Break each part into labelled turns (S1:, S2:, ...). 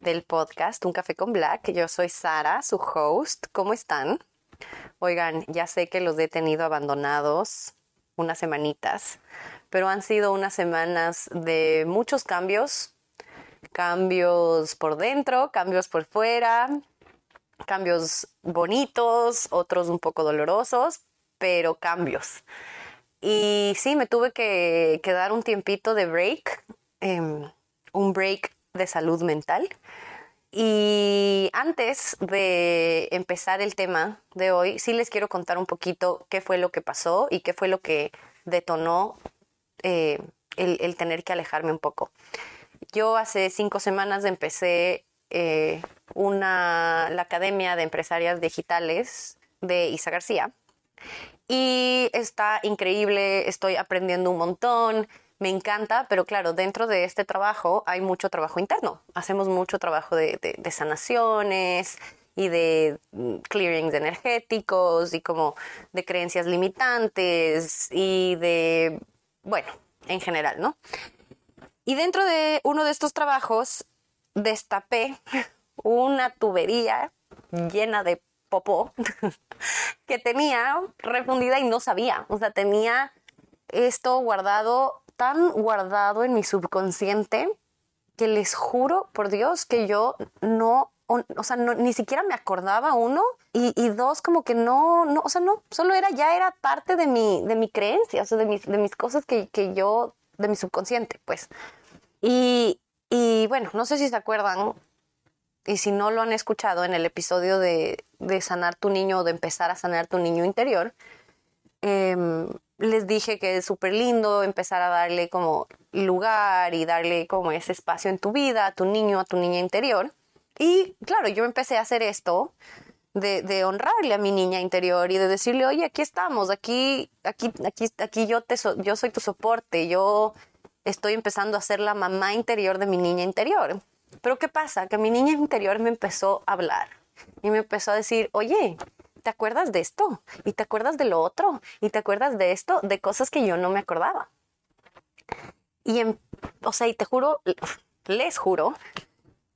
S1: del podcast Un Café con Black. Yo soy Sara, su host. ¿Cómo están? Oigan, ya sé que los he tenido abandonados unas semanitas, pero han sido unas semanas de muchos cambios. Cambios por dentro, cambios por fuera, cambios bonitos, otros un poco dolorosos, pero cambios. Y sí, me tuve que, dar un tiempito de break, em, un break de salud mental. Y antes de empezar el tema de hoy, sí les quiero contar un poquito qué fue lo que pasó y qué fue lo que detonó eh, el, tener que alejarme un poco. Yo hace cinco semanas empecé eh, una, la Academia de Empresarias Digitales de Isa García y está increíble, estoy aprendiendo un montón me encanta, pero claro, dentro de este trabajo hay mucho trabajo interno. Hacemos mucho trabajo de, sanaciones y de mm, clearings energéticos y como de creencias limitantes y de, bueno, en general, ¿no? Y dentro de uno de estos trabajos destapé una tubería llena de popó que tenía refundida y no sabía. O sea, tenía esto guardado tan guardado en mi subconsciente que les juro por Dios que yo no, o, sea, ni siquiera me acordaba uno y, dos como que no, no, o sea, no, solo era, ya era parte de mi, de mi creencia, o sea, de mis, de mis cosas que, que yo, de mi subconsciente, pues. Y, y bueno, no sé si se acuerdan, y si no lo han escuchado en el episodio de, de sanar tu niño o de empezar a sanar tu niño interior, eh, les dije que es súper lindo empezar a darle como lugar y darle como ese espacio en tu vida, a tu niño, a tu niña interior. Y claro, yo empecé a hacer esto de, honrarle a mi niña interior y de decirle, oye, aquí estamos, aquí, aquí, aquí, aquí yo te yo soy tu soporte, yo estoy empezando a ser la mamá interior de mi niña interior. Pero ¿qué pasa? Que mi niña interior me empezó a hablar y me empezó a decir, oye, ¿te acuerdas de esto? ¿Y te acuerdas de lo otro? ¿Y te acuerdas de esto? De cosas que yo no me acordaba. Y, en, o sea, y te juro, les juro,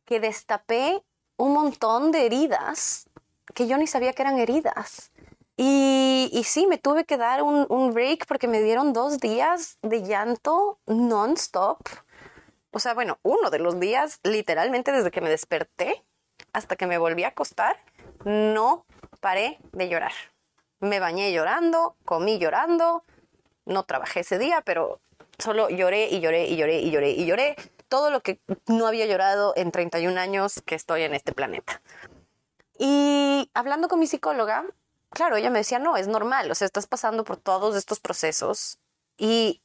S1: que destapé un montón de heridas que yo ni sabía que eran heridas. Y, y sí, me tuve que dar un, un break porque me dieron dos días de llanto non-stop. O sea, bueno, uno de los días, literalmente desde que me desperté hasta que me volví a acostar, no paré de llorar. Me bañé llorando, comí llorando, no trabajé ese día, pero solo lloré y lloré y lloré y lloré y lloré todo lo que no había llorado en 31 años que estoy en este planeta. Y hablando con mi psicóloga, claro, ella me decía, no, es normal, o sea, estás pasando por todos estos procesos. Y,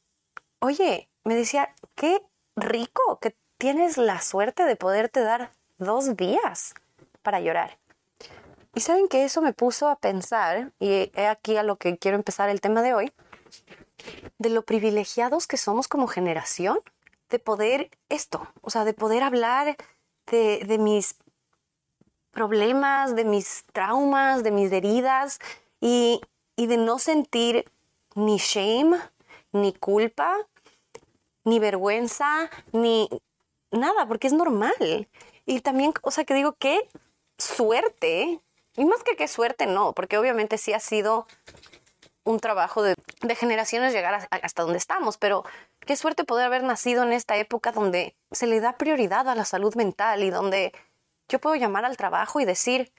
S1: oye, me decía, qué rico que tienes la suerte de poderte dar dos días para llorar. Y saben que eso me puso a pensar, y he aquí a lo que quiero empezar el tema de hoy, de lo privilegiados que somos como generación, de poder esto, o sea, de poder hablar de, de mis problemas, de mis traumas, de mis heridas y, y de no sentir ni shame, ni culpa, ni vergüenza, ni nada, porque es normal. Y también, o sea, que digo, qué suerte y más que qué suerte, no, porque obviamente sí ha sido un trabajo de, generaciones llegar hasta donde estamos, pero qué suerte poder haber nacido en esta época donde se le da prioridad a la salud mental y donde yo puedo llamar al trabajo y decir,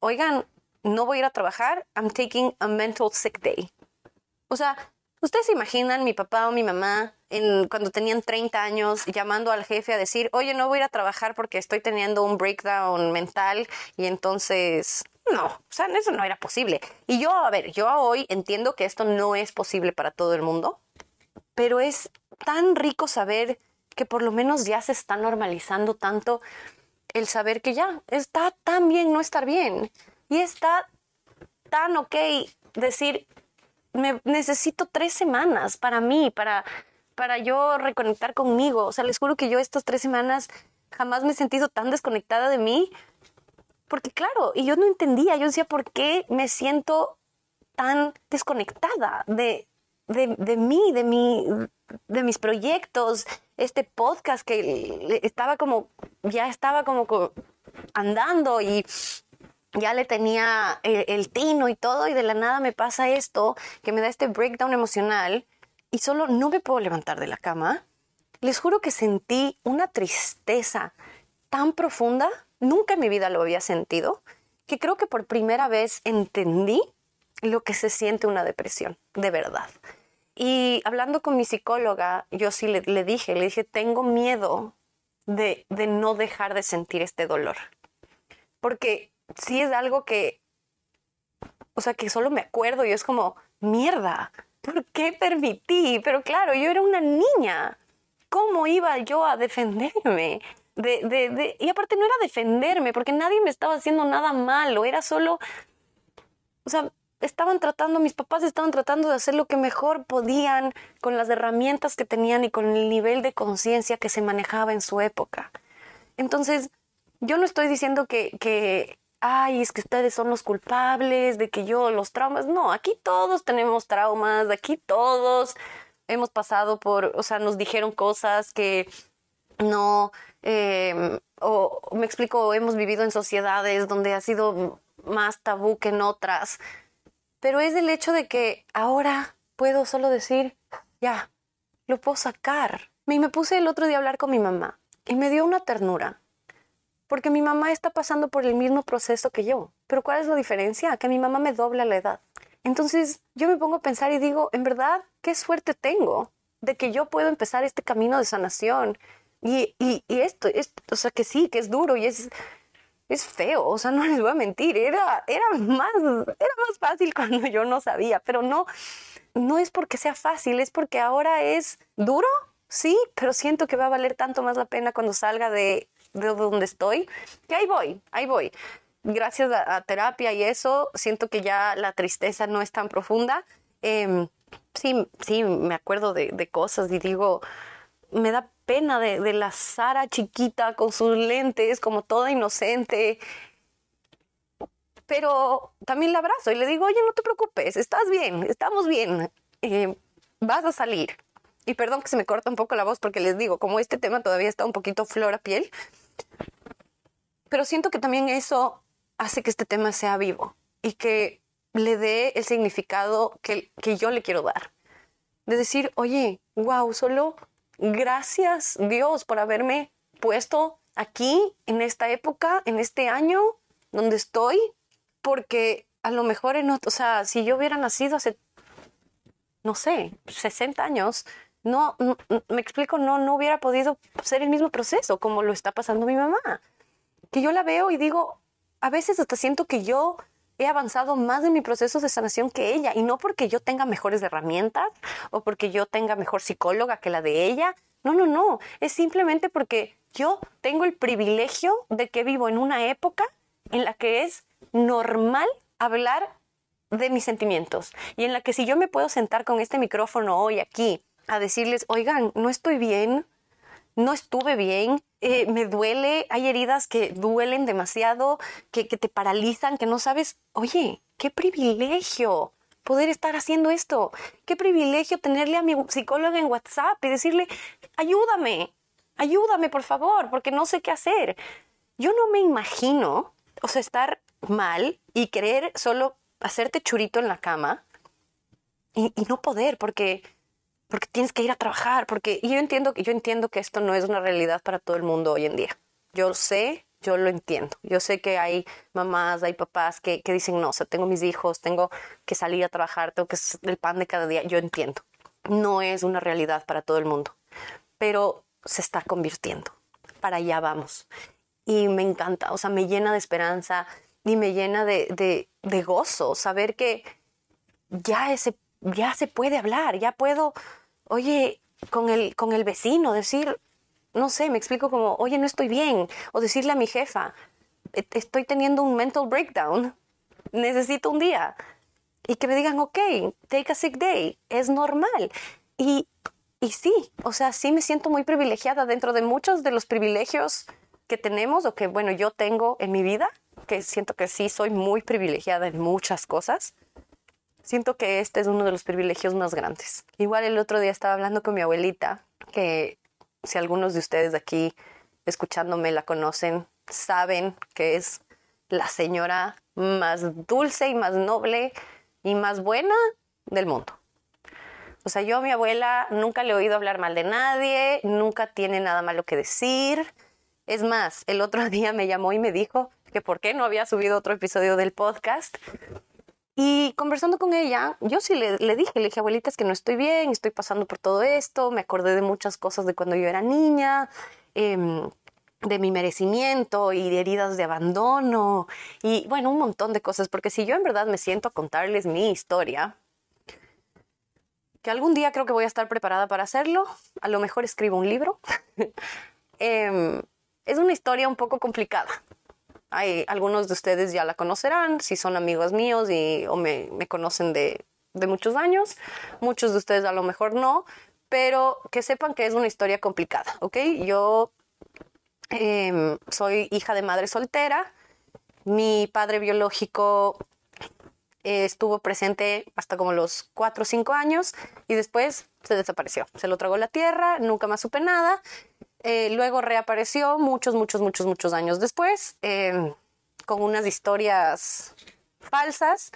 S1: oigan, no voy a ir a trabajar, I'm taking a mental sick day. O sea, ¿Ustedes se imaginan mi papá o mi mamá cuando tenían 30 años llamando al jefe a decir, oye, no voy a ir a trabajar porque estoy teniendo un breakdown mental y entonces... No, o sea, eso no era posible. Y yo, a ver, yo hoy entiendo que esto no es posible para todo el mundo, pero es tan rico saber que por lo menos ya se está normalizando tanto el saber que ya está tan bien no estar bien y está tan ok decir, me necesito tres semanas para mí, para, para yo reconectar conmigo. O sea, les juro que yo estas tres semanas jamás me he sentido tan desconectada de mí. Porque claro, y yo no entendía, yo decía, ¿por qué me siento tan desconectada de, de, de mí, de, mi, de mis proyectos, este podcast que estaba como, ya estaba como andando y ya le tenía el, tino y todo y de la nada me pasa esto que me da este breakdown emocional y solo no me puedo levantar de la cama. Les juro que sentí una tristeza tan profunda, nunca en mi vida lo había sentido, que creo que por primera vez entendí lo que se siente una depresión, de verdad. Y hablando con mi psicóloga, yo sí le, le dije, le dije, tengo miedo de, de no dejar de sentir este dolor. Porque sí es algo que, o sea, que solo me acuerdo y es como, mierda, ¿por qué permití? Pero claro, yo era una niña. ¿Cómo iba yo a defenderme? De, de, de, y aparte no era defenderme, porque nadie me estaba haciendo nada malo, era solo, o sea, estaban tratando, mis papás estaban tratando de hacer lo que mejor podían con las herramientas que tenían y con el nivel de conciencia que se manejaba en su época. Entonces, yo no estoy diciendo que, que ay, es que ustedes son los culpables de que yo los traumas. No, aquí todos tenemos traumas, aquí todos hemos pasado por, o sea, nos dijeron cosas que no, em, o me explico, hemos vivido en sociedades donde ha sido más tabú que en otras, pero es el hecho de que ahora puedo solo decir, ya, lo puedo sacar. Me puse el otro día a hablar con mi mamá y me dio una ternura porque mi mamá está pasando por el mismo proceso que yo. Pero ¿cuál es la diferencia? Que mi mamá me dobla la edad. Entonces yo me pongo a pensar y digo, en verdad, qué suerte tengo de que yo puedo empezar este camino de sanación. Y, y, y esto, esto, o sea, que sí, que es duro y es, es feo, o sea, no les voy a mentir, era, era, más, era más fácil cuando yo no sabía, pero no, no es porque sea fácil, es porque ahora es duro, sí, pero siento que va a valer tanto más la pena cuando salga de de donde estoy, que ahí voy, ahí voy. Gracias a, terapia y eso, siento que ya la tristeza no es tan profunda. Em, sí, sí, me acuerdo de, cosas y digo, me da pena de, de, la Sara chiquita con sus lentes, como toda inocente. Pero también la abrazo y le digo, oye, no te preocupes, estás bien, estamos bien, eh, vas a salir. Y perdón que se me corta un poco la voz porque les digo, como este tema todavía está un poquito flor a piel, pero siento que también eso hace que este tema sea vivo y que le dé el significado que, que yo le quiero dar. De decir, oye, wow, solo gracias Dios por haberme puesto aquí, en esta época, en este año donde estoy, porque a lo mejor, en, o sea, si yo hubiera nacido hace, no sé, 60 años, no, me explico, no, no hubiera podido ser el mismo proceso como lo está pasando mi mamá. Que yo la veo y digo, a veces hasta siento que yo he avanzado más en mi proceso de sanación que ella y no porque yo tenga mejores herramientas o porque yo tenga mejor psicóloga que la de ella. No, no, no. Es simplemente porque yo tengo el privilegio de que vivo en una época en la que es normal hablar de mis sentimientos y en la que si yo me puedo sentar con este micrófono hoy aquí a decirles, oigan, no estoy bien, no estuve bien, eh, me duele, hay heridas que duelen demasiado, que, que te paralizan, que no sabes, oye, qué privilegio poder estar haciendo esto, qué privilegio tenerle a mi psicóloga en WhatsApp y decirle, ayúdame, ayúdame por favor, porque no sé qué hacer. Yo no me imagino, o sea, estar mal y querer solo hacerte churito en la cama y, y no poder, porque porque tienes que ir a trabajar, porque yo entiendo, yo entiendo que esto no es una realidad para todo el mundo hoy en día. Yo sé, yo lo entiendo. Yo sé que hay mamás, hay papás que, que dicen, no, o sea, tengo mis hijos, tengo que salir a trabajar, tengo que ser el pan de cada día. Yo entiendo. No es una realidad para todo el mundo, pero se está convirtiendo. Para allá vamos. Y me encanta, o sea, me llena de esperanza y me llena de, de, de gozo saber que ya ese ya se puede hablar, ya puedo, oye, con el, con el vecino decir, no sé, me explico como, oye, no estoy bien, o decirle a mi jefa, "E- estoy teniendo un mental breakdown, necesito un día, y que me digan, ok, take a sick day, es normal. Y, y sí, o sea, sí me siento muy privilegiada dentro de muchos de los privilegios que tenemos o que, bueno, yo tengo en mi vida, que siento que sí soy muy privilegiada en muchas cosas. Siento que este es uno de los privilegios más grandes. Igual el otro día estaba hablando con mi abuelita, que si algunos de ustedes de aquí escuchándome la conocen, saben que es la señora más dulce y más noble y más buena del mundo. O sea, yo a mi abuela nunca le he oído hablar mal de nadie, nunca tiene nada malo que decir. Es más, el otro día me llamó y me dijo que por qué no había subido otro episodio del podcast. Y conversando con ella, yo sí le, dije, le dije, abuelita, es que no estoy bien, estoy pasando por todo esto, me acordé de muchas cosas de cuando yo era niña, em, de mi merecimiento y de heridas de abandono y bueno, un montón de cosas, porque si yo en verdad me siento a contarles mi historia, que algún día creo que voy a estar preparada para hacerlo, a lo mejor escribo un libro, em, es una historia un poco complicada. Hay, algunos de ustedes ya la conocerán, si son amigos míos y, o me, me conocen de, de muchos años. Muchos de ustedes a lo mejor no, pero que sepan que es una historia complicada, ¿ok? Yo em, soy hija de madre soltera. Mi padre biológico eh, estuvo presente hasta como los 4 o 5 años y después se desapareció. Se lo tragó la tierra, nunca más supe nada. Eh, luego reapareció muchos, muchos, muchos, muchos años después eh, con unas historias falsas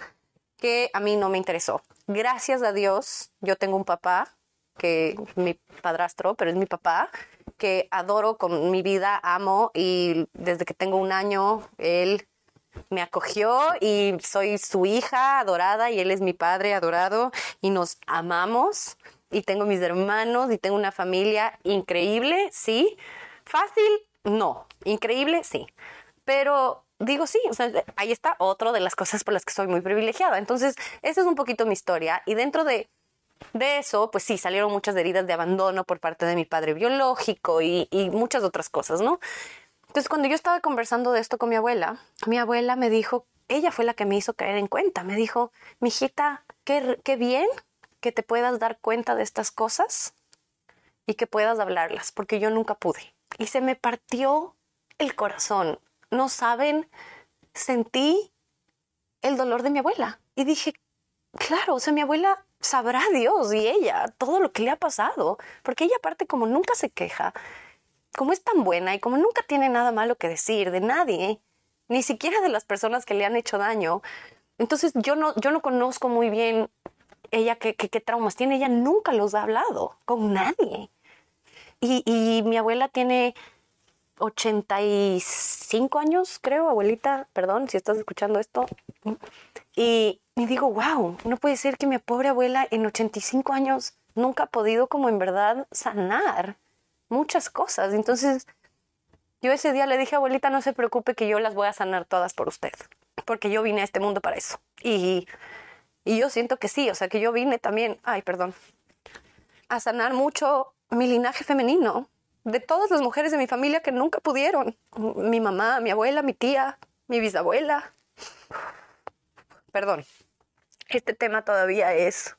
S1: que a mí no me interesó. Gracias a Dios, yo tengo un papá, que mi padrastro, pero es mi papá, que adoro con mi vida, amo y desde que tengo un año, él me acogió y soy su hija adorada y él es mi padre adorado y nos amamos y tengo mis hermanos y tengo una familia increíble, sí. Fácil, no. Increíble, sí. Pero digo sí, ahí está otro de las cosas por las que soy muy privilegiada. Entonces, esa es un poquito mi historia y dentro de de eso, pues sí, salieron muchas heridas de abandono por parte de mi padre biológico y, y muchas otras cosas, ¿no? Entonces, cuando yo estaba conversando de esto con mi abuela, mi abuela me dijo, ella fue la que me hizo caer en cuenta, me dijo, mijita, qué, qué bien que te puedas dar cuenta de estas cosas y que puedas hablarlas, porque yo nunca pude. Y se me partió el corazón. No saben, sentí el dolor de mi abuela. Y dije, claro, o sea, mi abuela sabrá Dios y ella todo lo que le ha pasado, porque ella aparte como nunca se queja, como es tan buena y como nunca tiene nada malo que decir de nadie, ni siquiera de las personas que le han hecho daño. Entonces yo no, yo no conozco muy bien ella qué, qué, traumas tiene, ella nunca los ha hablado con nadie. Y, y mi abuela tiene 85 años, creo, abuelita, perdón si estás escuchando esto. Y me digo, wow, no puede ser que mi pobre abuela en 85 años nunca ha podido como en verdad sanar muchas cosas. Entonces, yo ese día le dije, abuelita, no se preocupe que yo las voy a sanar todas por usted, porque yo vine a este mundo para eso. Y, y yo siento que sí, o sea, que yo vine también, ay, perdón, a sanar mucho mi linaje femenino, de todas las mujeres de mi familia que nunca pudieron. Mi mamá, mi abuela, mi tía, mi bisabuela. Perdón, este tema todavía es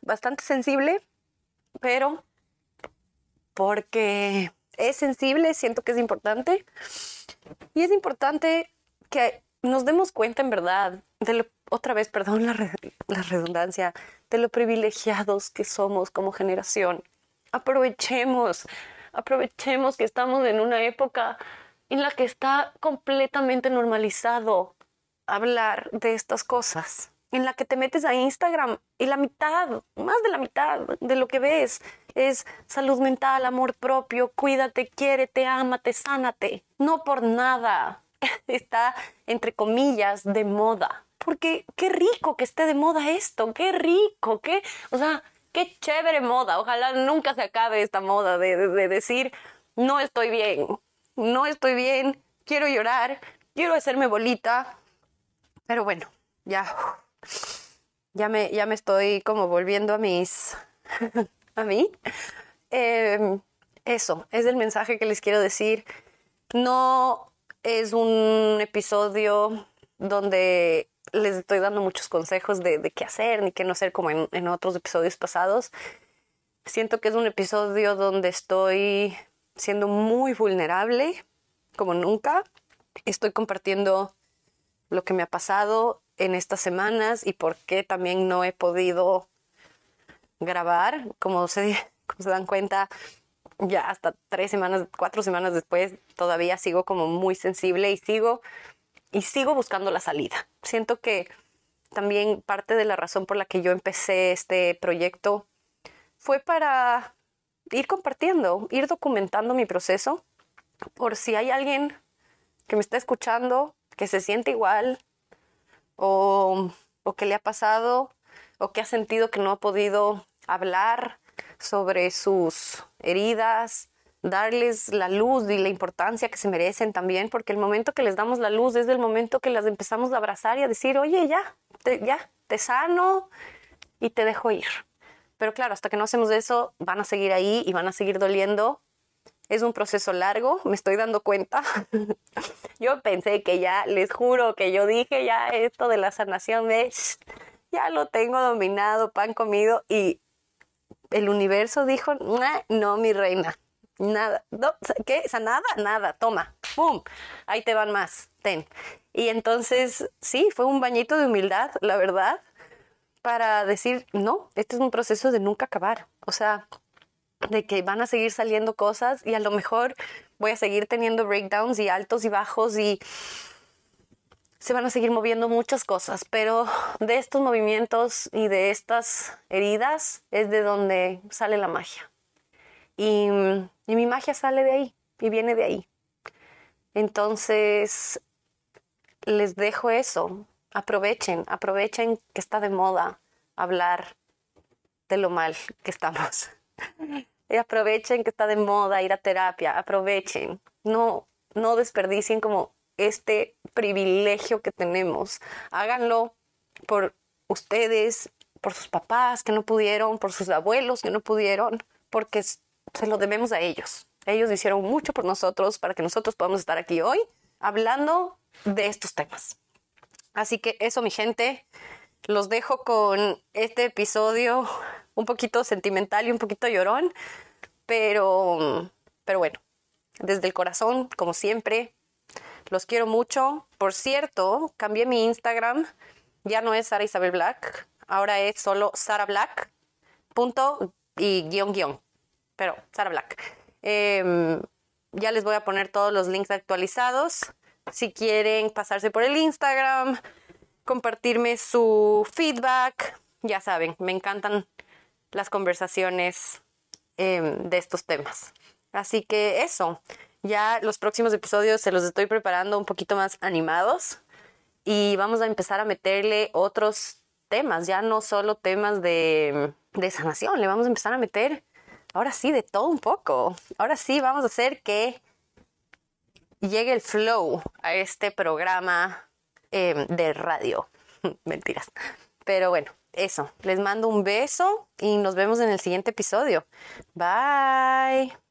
S1: bastante sensible, pero porque es sensible, siento que es importante. Y es importante que nos demos cuenta en verdad de lo, otra vez, perdón la, re, la redundancia, de lo privilegiados que somos como generación. Aprovechemos, aprovechemos que estamos en una época en la que está completamente normalizado hablar de estas cosas, en la que te metes a Instagram y la mitad, más de la mitad de lo que ves es salud mental, amor propio, cuídate, quiérete, ámate, sánate. No por nada está, entre comillas, de moda. Porque qué rico que esté de moda esto, qué rico, qué, o sea, qué chévere moda. Ojalá nunca se acabe esta moda de, de, de decir, no estoy bien, no estoy bien, quiero llorar, quiero hacerme bolita. Pero bueno, ya, ya me, ya me estoy como volviendo a mis, a mí. Eh, eso es el mensaje que les quiero decir. No es un episodio donde les estoy dando muchos consejos de, qué hacer ni qué no hacer como en, otros episodios pasados. Siento que es un episodio donde estoy siendo muy vulnerable, como nunca. Estoy compartiendo lo que me ha pasado en estas semanas y por qué también no he podido grabar. Como se, como se dan cuenta, ya hasta tres semanas, cuatro semanas después, todavía sigo como muy sensible y sigo y sigo buscando la salida. Siento que también parte de la razón por la que yo empecé este proyecto fue para ir compartiendo, ir documentando mi proceso, por si hay alguien que me está escuchando, que se siente igual, o, o que le ha pasado, o que ha sentido que no ha podido hablar sobre sus heridas, darles la luz y la importancia que se merecen también, porque el momento que les damos la luz es el momento que las empezamos a abrazar y a decir, oye, ya, ya, te sano y te dejo ir. Pero claro, hasta que no hacemos eso, van a seguir ahí y van a seguir doliendo. Es un proceso largo, me estoy dando cuenta. yo pensé que ya, les juro que yo dije ya esto de la sanación, ya lo tengo dominado, pan comido y el universo dijo, no, mi reina, nada, ¿qué? nada, nada, toma, ¡pum! Ahí te van más, ten. Y entonces, sí, fue un bañito de humildad, la verdad, para decir, no, este es un proceso de nunca acabar. O sea, de que van a seguir saliendo cosas y a lo mejor voy a seguir teniendo breakdowns y altos y bajos y se van a seguir moviendo muchas cosas, pero de estos movimientos y de estas heridas es de donde sale la magia. Y, mi magia sale de ahí y viene de ahí. Entonces, les dejo eso. Aprovechen, aprovechen que está de moda hablar de lo mal que estamos. y aprovechen que está de moda ir a terapia, aprovechen. No, no desperdicien como este privilegio que tenemos. Háganlo por ustedes, por sus papás que no pudieron, por sus abuelos que no pudieron, porque se lo debemos a ellos. Ellos hicieron mucho por nosotros para que nosotros podamos estar aquí hoy hablando de estos temas. Así que eso, mi gente, los dejo con este episodio un poquito sentimental y un poquito llorón, pero, pero bueno, desde el corazón, como siempre, los quiero mucho. Por cierto, cambié mi Instagram, ya no es Sara Isabel Black, ahora es solo Sara Black, punto y guion guion pero Sara Black. Em, ya les voy a poner todos los links actualizados. Si quieren pasarse por el Instagram, compartirme su feedback, ya saben, me encantan las conversaciones em, de estos temas. Así que eso, ya los próximos episodios se los estoy preparando un poquito más animados y vamos a empezar a meterle otros temas, ya no solo temas de, de sanación, le vamos a empezar a meter ahora sí, de todo un poco. Ahora sí, vamos a hacer que llegue el flow a este programa em, de radio. Mentiras. Pero bueno, eso. Les mando un beso y nos vemos en el siguiente episodio. Bye.